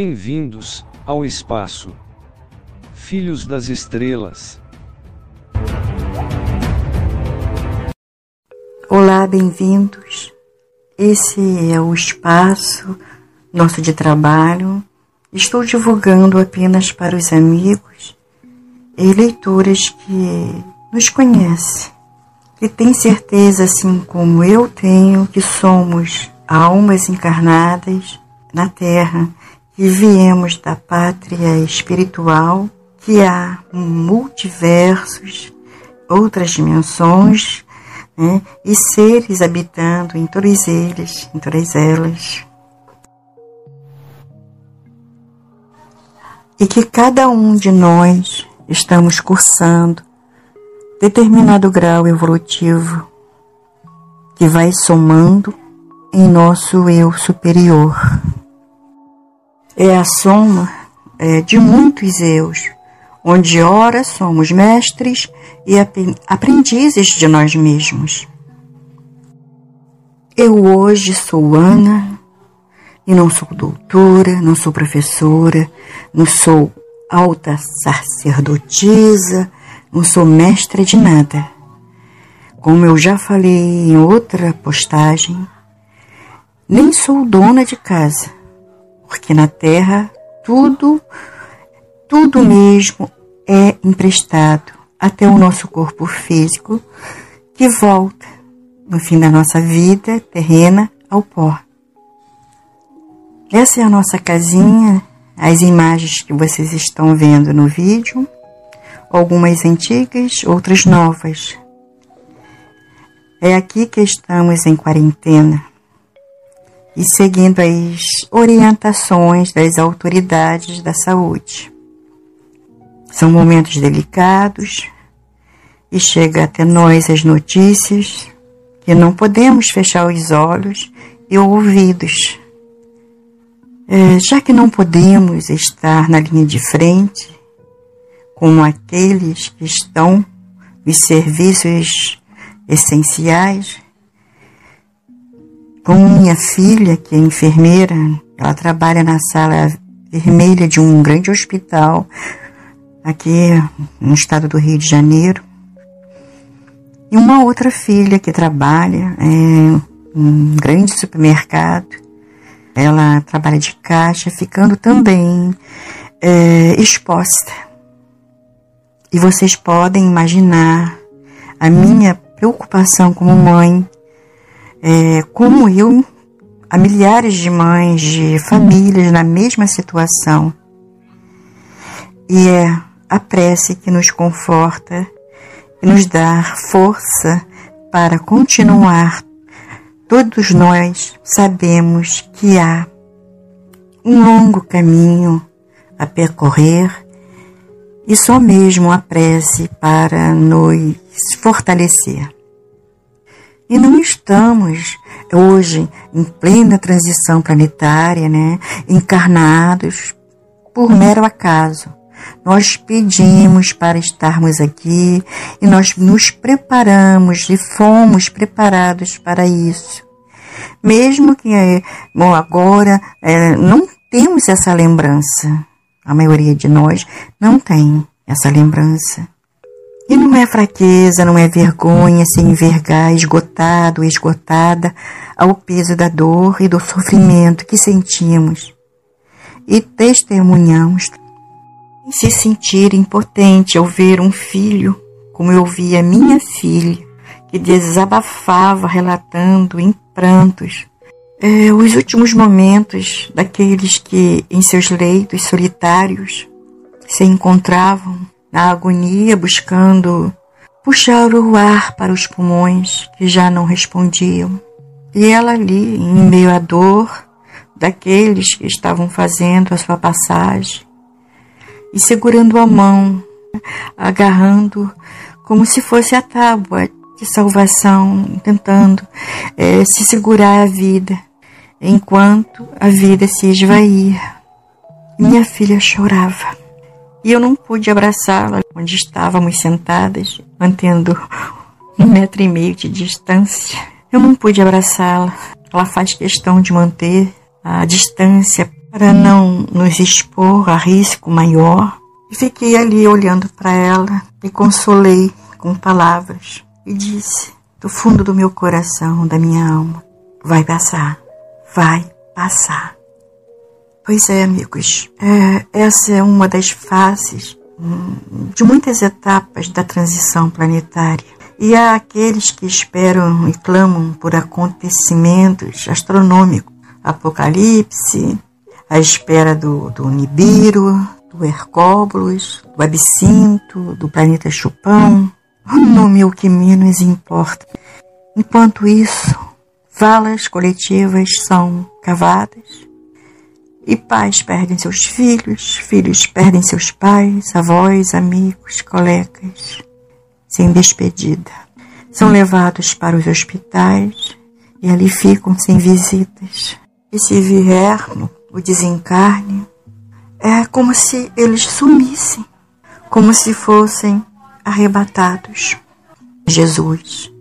Bem-vindos ao espaço. Filhos das Estrelas. Olá, bem-vindos. Esse é o espaço nosso de trabalho. Estou divulgando apenas para os amigos e leitores que nos conhecem, que têm certeza, assim como eu tenho, que somos almas encarnadas na Terra, que viemos da pátria espiritual, que há multiversos, outras dimensões, né, e seres habitando em todos eles, em todas elas. E que cada um de nós estamos cursando determinado grau evolutivo que vai somando em nosso eu superior. É a soma é, de muitos eus, onde ora somos mestres e aprendizes de nós mesmos. Eu hoje sou Ana e não sou doutora, não sou professora, não sou alta sacerdotisa, não sou mestra de nada. Como eu já falei em outra postagem, nem sou dona de casa, porque na terra tudo, tudo mesmo é emprestado até o nosso corpo físico que volta no fim da nossa vida terrena ao pó. Essa é a nossa casinha, as imagens que vocês estão vendo no vídeo, algumas antigas, outras novas. É aqui que estamos em quarentena e seguindo as orientações das autoridades da saúde. São momentos delicados e chega até nós as notícias que não podemos fechar os olhos e ouvidos. É, já que não podemos estar na linha de frente, como aqueles que estão nos serviços essenciais, com minha filha, que é enfermeira, ela trabalha na sala vermelha de um grande hospital aqui no estado do Rio de Janeiro. E uma outra filha que trabalha em um grande supermercado. Ela trabalha de caixa, ficando também é, exposta. E vocês podem imaginar a minha preocupação como mãe é, como eu, há milhares de mães, de famílias na mesma situação. E é a prece que nos conforta e nos dá força para continuar. Todos nós sabemos que há um longo caminho a percorrer e só mesmo a prece para nos fortalecer. E não estamos hoje em plena transição planetária, né, encarnados por mero acaso. Nós pedimos para estarmos aqui e nós nos preparamos e fomos preparados para isso. Mesmo que bom, agora é, não temos essa lembrança, a maioria de nós não tem essa lembrança. E não é fraqueza, não é vergonha se envergar esgotado, esgotada ao peso da dor e do sofrimento que sentimos. E testemunhamos se sentir impotente ao ver um filho, como eu via minha filha, que desabafava relatando em prantos é, os últimos momentos daqueles que em seus leitos solitários se encontravam na agonia, buscando puxar o ar para os pulmões que já não respondiam. E ela ali, em meio à dor daqueles que estavam fazendo a sua passagem, e segurando a mão, agarrando como se fosse a tábua de salvação, tentando é, se segurar a vida, enquanto a vida se esvaía. Minha filha chorava e eu não pude abraçá-la onde estávamos sentadas, mantendo um metro e meio de distância. Eu não pude abraçá-la. Ela faz questão de manter a distância para não nos expor a risco maior. E fiquei ali olhando para ela e consolei com palavras e disse do fundo do meu coração, da minha alma: vai passar, vai passar. Pois é, amigos, é, essa é uma das fases hum, de muitas etapas da transição planetária. E há aqueles que esperam e clamam por acontecimentos astronômicos, apocalipse, a espera do, do Nibiru, do Hercóbulos, do Absinto, do planeta Chupão, o nome é o que menos importa. Enquanto isso, valas coletivas são cavadas e pais perdem seus filhos, filhos perdem seus pais, avós, amigos, colegas, sem despedida. São levados para os hospitais e ali ficam sem visitas. E se vier o desencarne, é como se eles sumissem, como se fossem arrebatados. Jesus,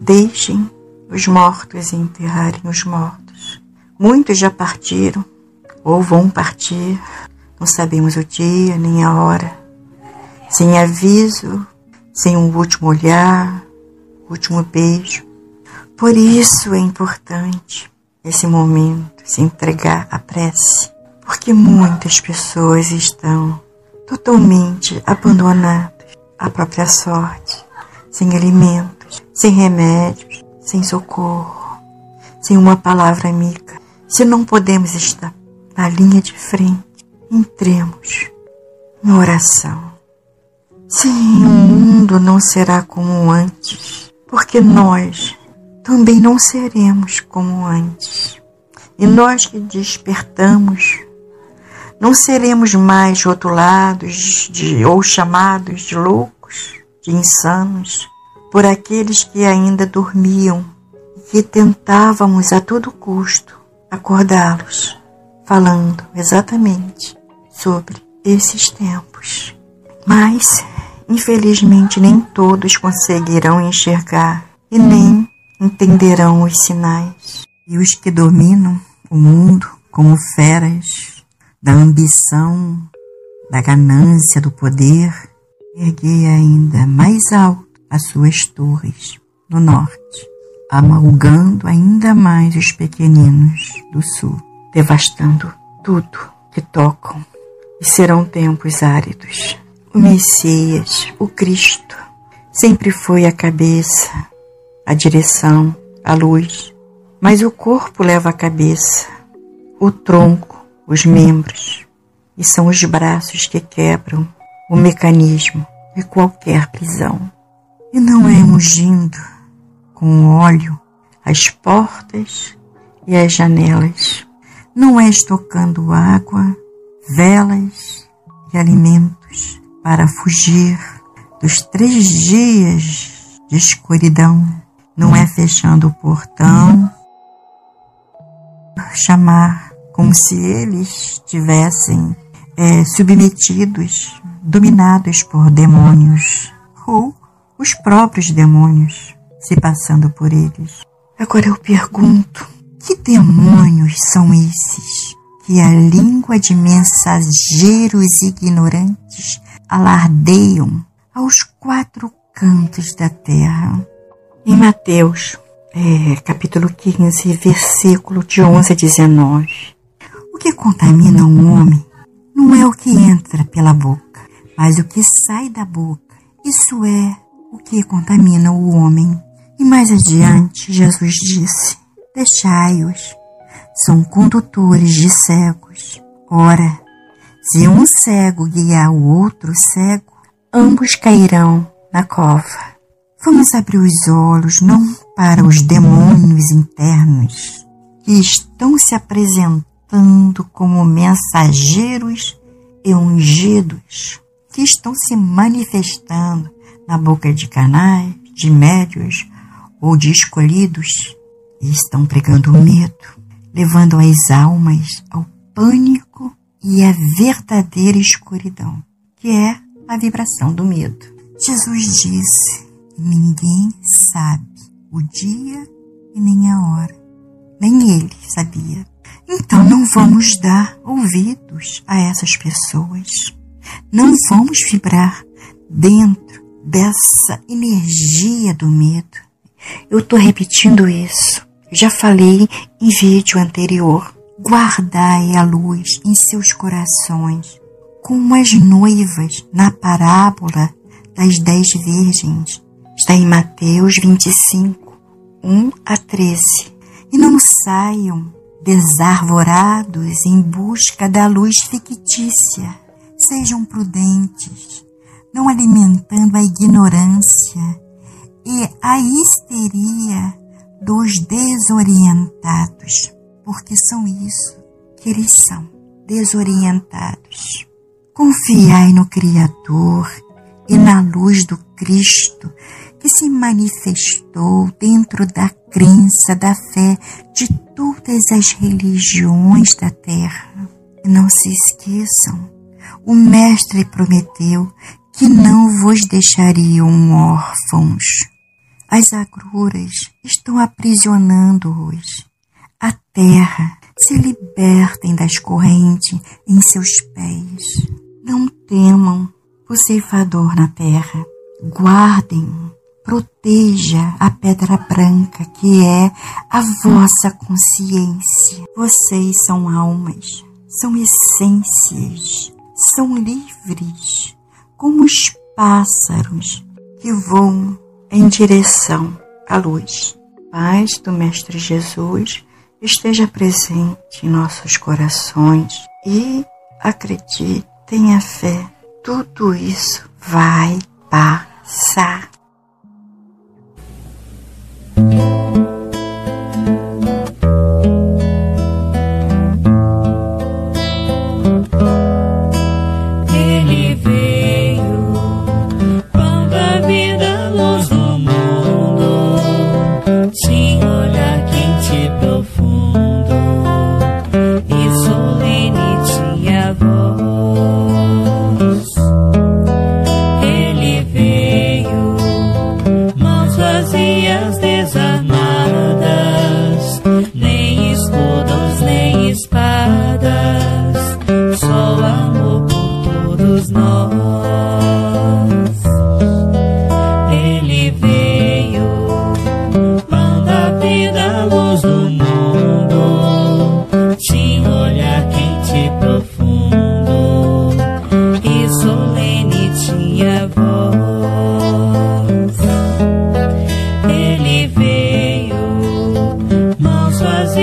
deixem os mortos enterrarem os mortos. Muitos já partiram ou vão partir, não sabemos o dia nem a hora, sem aviso, sem um último olhar, último beijo. Por isso é importante esse momento se entregar à prece, porque muitas pessoas estão totalmente abandonadas à própria sorte, sem alimentos, sem remédios, sem socorro, sem uma palavra amiga. Se não podemos estar na linha de frente, entremos em oração. Sim, o mundo não será como antes, porque nós também não seremos como antes. E nós que despertamos, não seremos mais rotulados de, ou chamados de loucos, de insanos, por aqueles que ainda dormiam e que tentávamos a todo custo acordá-los, falando exatamente sobre esses tempos. Mas, infelizmente, nem todos conseguirão enxergar e nem entenderão os sinais. E os que dominam o mundo como feras da ambição, da ganância, do poder, erguei ainda mais alto as suas torres no norte, amalgando ainda mais os pequeninos do sul, devastando tudo que tocam. E serão tempos áridos. O Messias, o Cristo, sempre foi a cabeça, a direção, a luz, mas o corpo leva a cabeça, o tronco, os membros, e são os braços que quebram o mecanismo de qualquer prisão e não é ungindo com óleo as portas e as janelas, não é estocando água, velas e alimentos para fugir dos três dias de escuridão, não é fechando o portão, chamar como se eles tivessem é, submetidos, dominados por demônios, ou os próprios demônios se passando por eles. Agora eu pergunto: que demônios são esses que a língua de mensageiros ignorantes alardeiam aos quatro cantos da terra? Em Mateus, é, capítulo 15, versículo de 11 a 19. O que contamina um homem não é o que entra pela boca, mas o que sai da boca. Isso é o que contamina o homem. E mais adiante, Jesus disse: Deixai-os, são condutores de cegos. Ora, se um cego guiar o outro cego, ambos cairão na cova. Vamos abrir os olhos não para os demônios internos que estão se apresentando como mensageiros e ungidos, que estão se manifestando na boca de canais, de médios ou de escolhidos, e estão pregando medo, levando as almas ao pânico e à verdadeira escuridão, que é a vibração do medo. Jesus disse: Ninguém sabe o dia e nem a hora, nem ele sabia. Então não vamos dar ouvidos a essas pessoas. Não vamos vibrar dentro dessa energia do medo. Eu estou repetindo isso. Já falei em vídeo anterior. Guardai a luz em seus corações, como as noivas na parábola das dez virgens. Está em Mateus 25, 1 a 13. E não saiam desarvorados em busca da luz fictícia. Sejam prudentes, não alimentando a ignorância e a histeria dos desorientados, porque são isso que eles são, desorientados. Confiai no Criador e na luz do Cristo que se manifestou dentro da crença, da fé de todas as religiões da terra. Não se esqueçam, o Mestre prometeu que não vos deixariam órfãos. As agruras estão aprisionando-os. A terra se libertem das correntes em seus pés. Não temam o ceifador na terra. Guardem, proteja a pedra branca que é a vossa consciência. Vocês são almas, são essências, são livres, como os pássaros que voam em direção à luz. Paz do Mestre Jesus esteja presente em nossos corações e acredite, tenha fé tudo isso vai passar.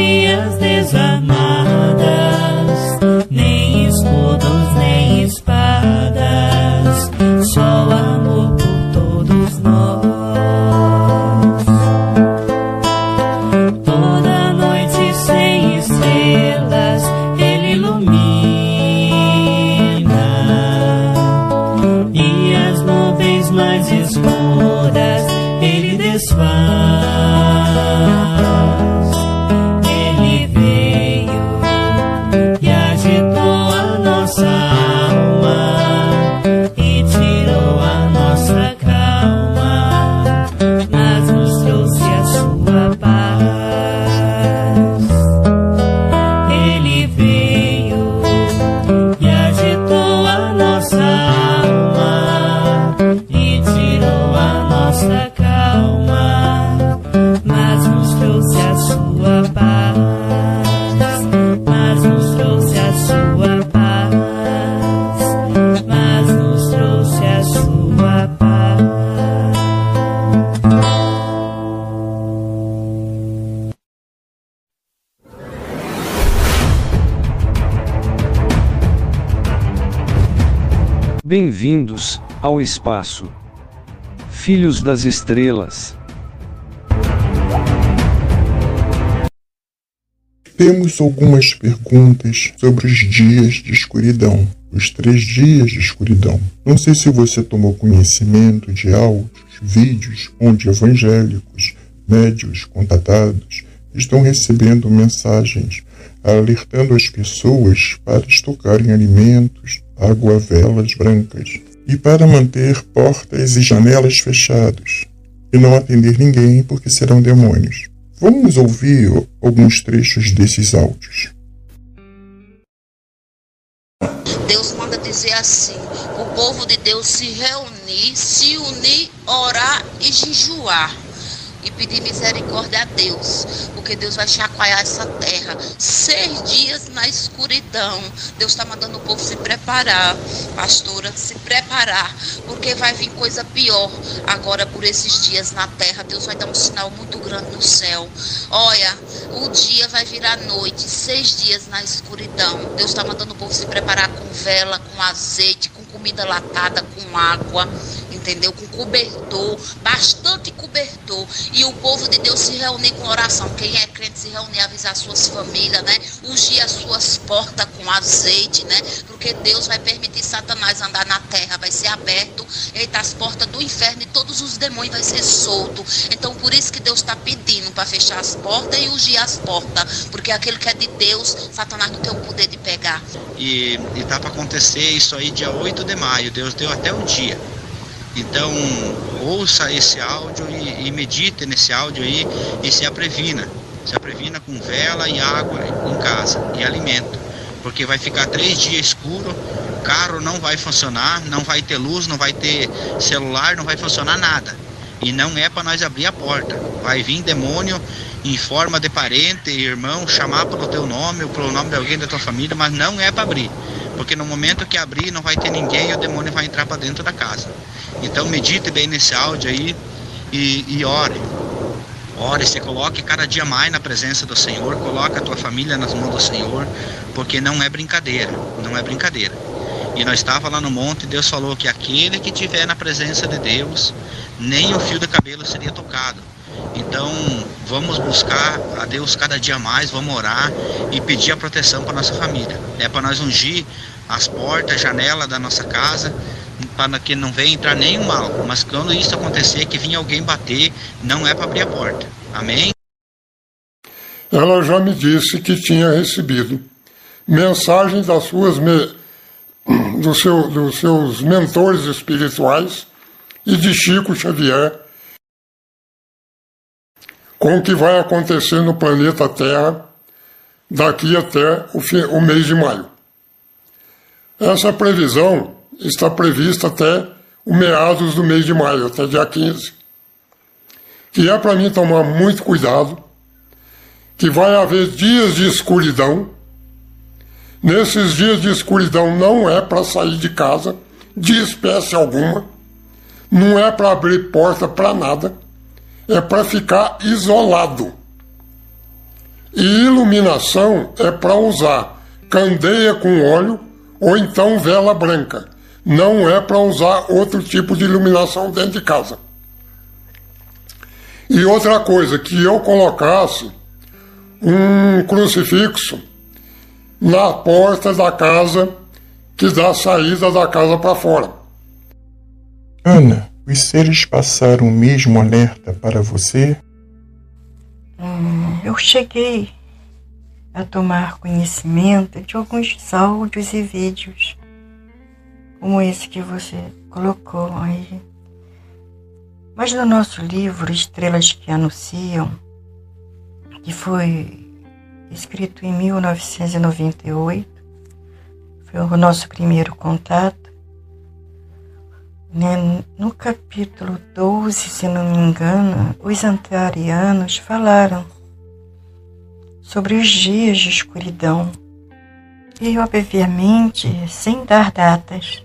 minhas desamadas. Bem-vindos ao espaço. Filhos das estrelas. Temos algumas perguntas sobre os dias de escuridão, os três dias de escuridão. Não sei se você tomou conhecimento de áudios, vídeos onde evangélicos, médios, contatados estão recebendo mensagens alertando as pessoas para estocarem alimentos, água, velas brancas e para manter portas e janelas fechadas e não atender ninguém porque serão demônios. Vamos ouvir alguns trechos desses áudios. Deus manda dizer assim: o povo de Deus se reunir, se unir, orar e jejuar e pedir misericórdia a Deus, porque Deus vai chacoalhar essa terra. Seis dias na escuridão. Deus está mandando o povo se preparar, pastora, se preparar, porque vai vir coisa pior agora por esses dias na terra. Deus vai dar um sinal muito grande no céu. Olha, o dia vai virar noite, seis dias na escuridão. Deus está mandando o povo se preparar com vela, com azeite, com comida latada, com água entendeu? Com cobertor, bastante cobertor. E o povo de Deus se reunir com oração. Quem é crente se reunir, avisar suas famílias, né? Ungir as suas portas com azeite, né? Porque Deus vai permitir Satanás andar na terra, vai ser aberto, eita, as portas do inferno e todos os demônios vai ser solto. Então, por isso que Deus está pedindo para fechar as portas e ungir as portas. Porque aquilo que é de Deus, Satanás não tem o poder de pegar. E, e tá para acontecer isso aí dia 8 de maio. Deus deu até o dia. Então, ouça esse áudio e, e medite nesse áudio aí e se aprevina. Se aprevina com vela e água em casa e alimento. Porque vai ficar três dias escuro, carro não vai funcionar, não vai ter luz, não vai ter celular, não vai funcionar nada. E não é para nós abrir a porta. Vai vir demônio em forma de parente, irmão, chamar pelo teu nome ou pelo nome de alguém da tua família, mas não é para abrir. Porque no momento que abrir não vai ter ninguém e o demônio vai entrar para dentro da casa. Então medite bem nesse áudio aí e, e ore. Ore, se coloque cada dia mais na presença do Senhor, coloque a tua família nas mãos do Senhor, porque não é brincadeira, não é brincadeira. E nós estava lá no monte, Deus falou que aquele que tiver na presença de Deus, nem o fio do cabelo seria tocado. Então, vamos buscar a Deus cada dia mais, vamos orar e pedir a proteção para nossa família. É para nós ungir as portas, janela da nossa casa, para que não venha entrar nenhum mal. Mas quando isso acontecer, que vinha alguém bater, não é para abrir a porta. Amém? Ela já me disse que tinha recebido mensagens das suas do seu, dos seus mentores espirituais e de Chico Xavier com o que vai acontecer no planeta Terra daqui até o, fim, o mês de maio. Essa previsão está prevista até o meados do mês de maio, até dia 15. Que é para mim tomar muito cuidado, que vai haver dias de escuridão. Nesses dias de escuridão não é para sair de casa, de espécie alguma, não é para abrir porta para nada, é para ficar isolado. E iluminação é para usar candeia com óleo ou então vela branca não é para usar outro tipo de iluminação dentro de casa. E outra coisa, que eu colocasse um crucifixo na porta da casa que dá saída da casa para fora. Ana, os seres passaram o mesmo alerta para você? Hum, eu cheguei a tomar conhecimento de alguns áudios e vídeos como esse que você colocou aí. Mas no nosso livro Estrelas que Anunciam, que foi escrito em 1998, foi o nosso primeiro contato, né? no capítulo 12, se não me engano, os antarianos falaram sobre os dias de escuridão e, obviamente, sem dar datas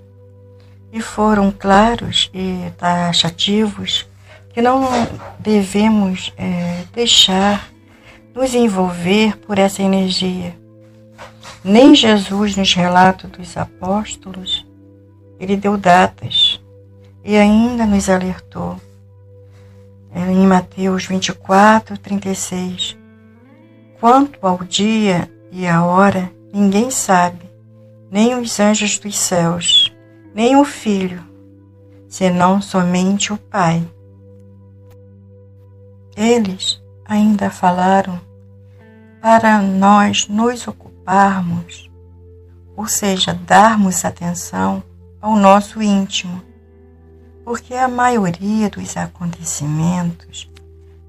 e foram claros e taxativos que não devemos é, deixar nos envolver por essa energia. Nem Jesus, nos relatos dos apóstolos, ele deu datas e ainda nos alertou. É, em Mateus 24, 36. Quanto ao dia e a hora, ninguém sabe, nem os anjos dos céus nem o Filho, senão somente o Pai. Eles ainda falaram para nós nos ocuparmos, ou seja, darmos atenção ao nosso íntimo, porque a maioria dos acontecimentos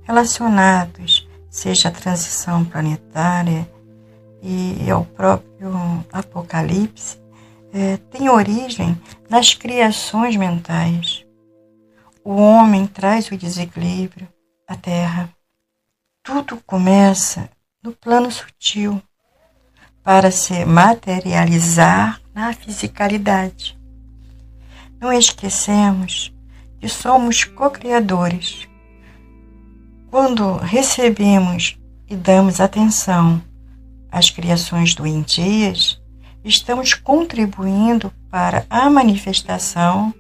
relacionados, seja a transição planetária e ao próprio Apocalipse, é, tem origem nas criações mentais. O homem traz o desequilíbrio à Terra. Tudo começa no plano sutil para se materializar na fisicalidade. Não esquecemos que somos co-criadores. Quando recebemos e damos atenção às criações doentias, estamos contribuindo para a manifestação,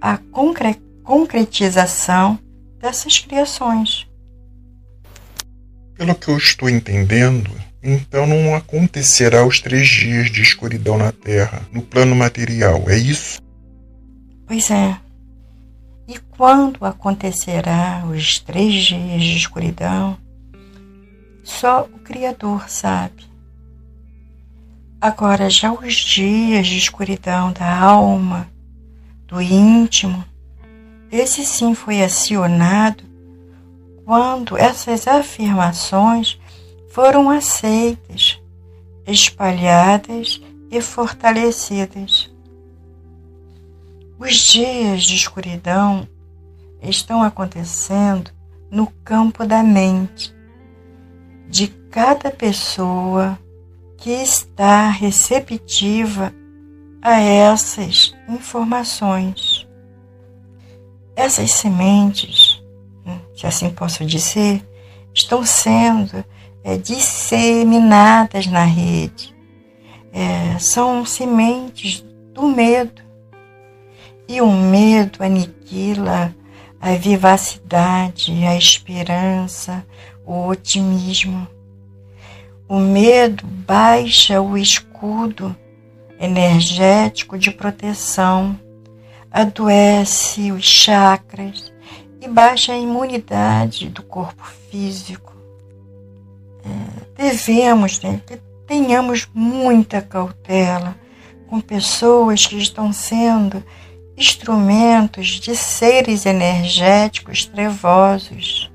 a concre concretização dessas criações. Pelo que eu estou entendendo, então não acontecerá os três dias de escuridão na Terra, no plano material, é isso? Pois é. E quando acontecerá os três dias de escuridão, só o Criador sabe. Agora, já os dias de escuridão da alma, do íntimo, esse sim foi acionado quando essas afirmações foram aceitas, espalhadas e fortalecidas. Os dias de escuridão estão acontecendo no campo da mente de cada pessoa que está receptiva a essas informações. Essas sementes, se assim posso dizer, estão sendo é, disseminadas na rede. É, são sementes do medo. E o medo aniquila a vivacidade, a esperança, o otimismo. O medo baixa o escudo energético de proteção, adoece os chakras e baixa a imunidade do corpo físico. É, devemos né, que tenhamos muita cautela com pessoas que estão sendo instrumentos de seres energéticos trevosos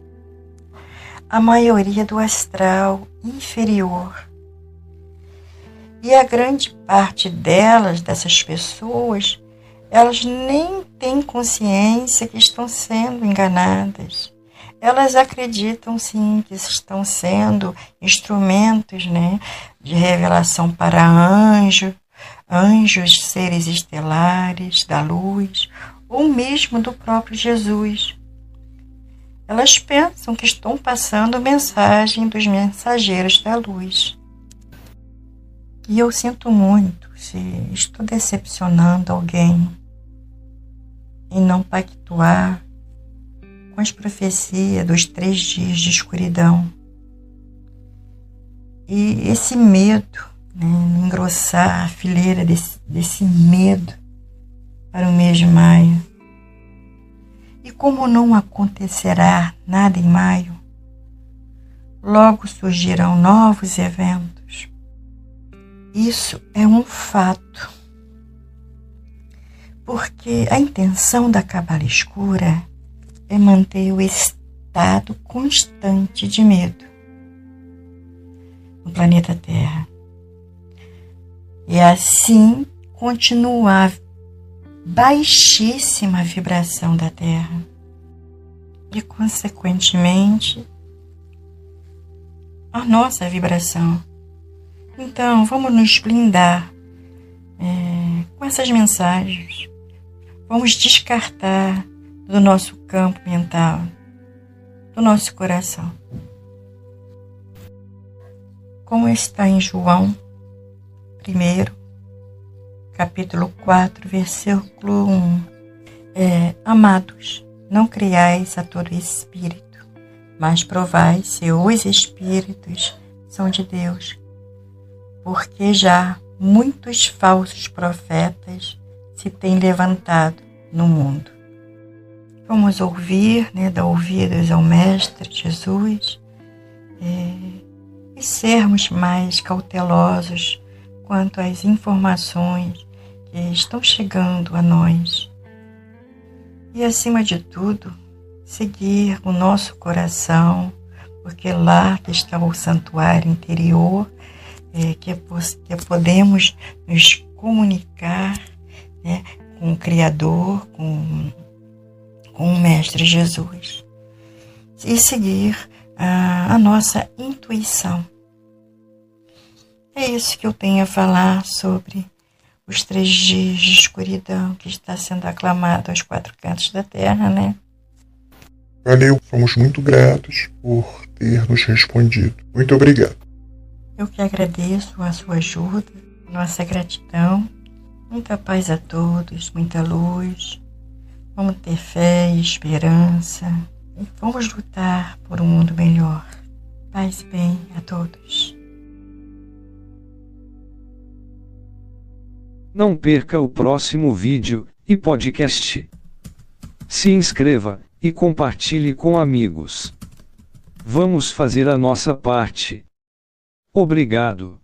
a maioria do astral inferior. E a grande parte delas, dessas pessoas, elas nem têm consciência que estão sendo enganadas. Elas acreditam sim que estão sendo instrumentos né, de revelação para anjos, anjos, seres estelares da luz, ou mesmo do próprio Jesus. Elas pensam que estão passando mensagem dos mensageiros da luz. E eu sinto muito se estou decepcionando alguém em não pactuar com as profecias dos três dias de escuridão. E esse medo, né, engrossar a fileira desse, desse medo para o mês de maio e como não acontecerá nada em maio, logo surgirão novos eventos. Isso é um fato. Porque a intenção da cabala escura é manter o estado constante de medo no planeta Terra. E assim continuar baixíssima vibração da Terra e, consequentemente, a nossa vibração. Então, vamos nos blindar é, com essas mensagens. Vamos descartar do nosso campo mental, do nosso coração. Como está em João, primeiro, capítulo 4, versículo 1. É, Amados, não criais a todo espírito, mas provai se os espíritos são de Deus, porque já muitos falsos profetas se têm levantado no mundo. Vamos ouvir, né, dar ouvidos ao Mestre Jesus é, e sermos mais cautelosos quanto às informações que estão chegando a nós. E, acima de tudo, seguir o nosso coração, porque lá está o santuário interior, é, que, é, que podemos nos comunicar né, com o Criador, com, com o Mestre Jesus. E seguir a, a nossa intuição. É isso que eu tenho a falar sobre os três dias de escuridão que está sendo aclamado aos quatro cantos da terra, né? Valeu, somos muito gratos por ter nos respondido. Muito obrigado. Eu que agradeço a sua ajuda, nossa gratidão. Muita paz a todos, muita luz. Vamos ter fé e esperança. E vamos lutar por um mundo melhor. Paz e bem a todos. Não perca o próximo vídeo e podcast. Se inscreva e compartilhe com amigos. Vamos fazer a nossa parte. Obrigado.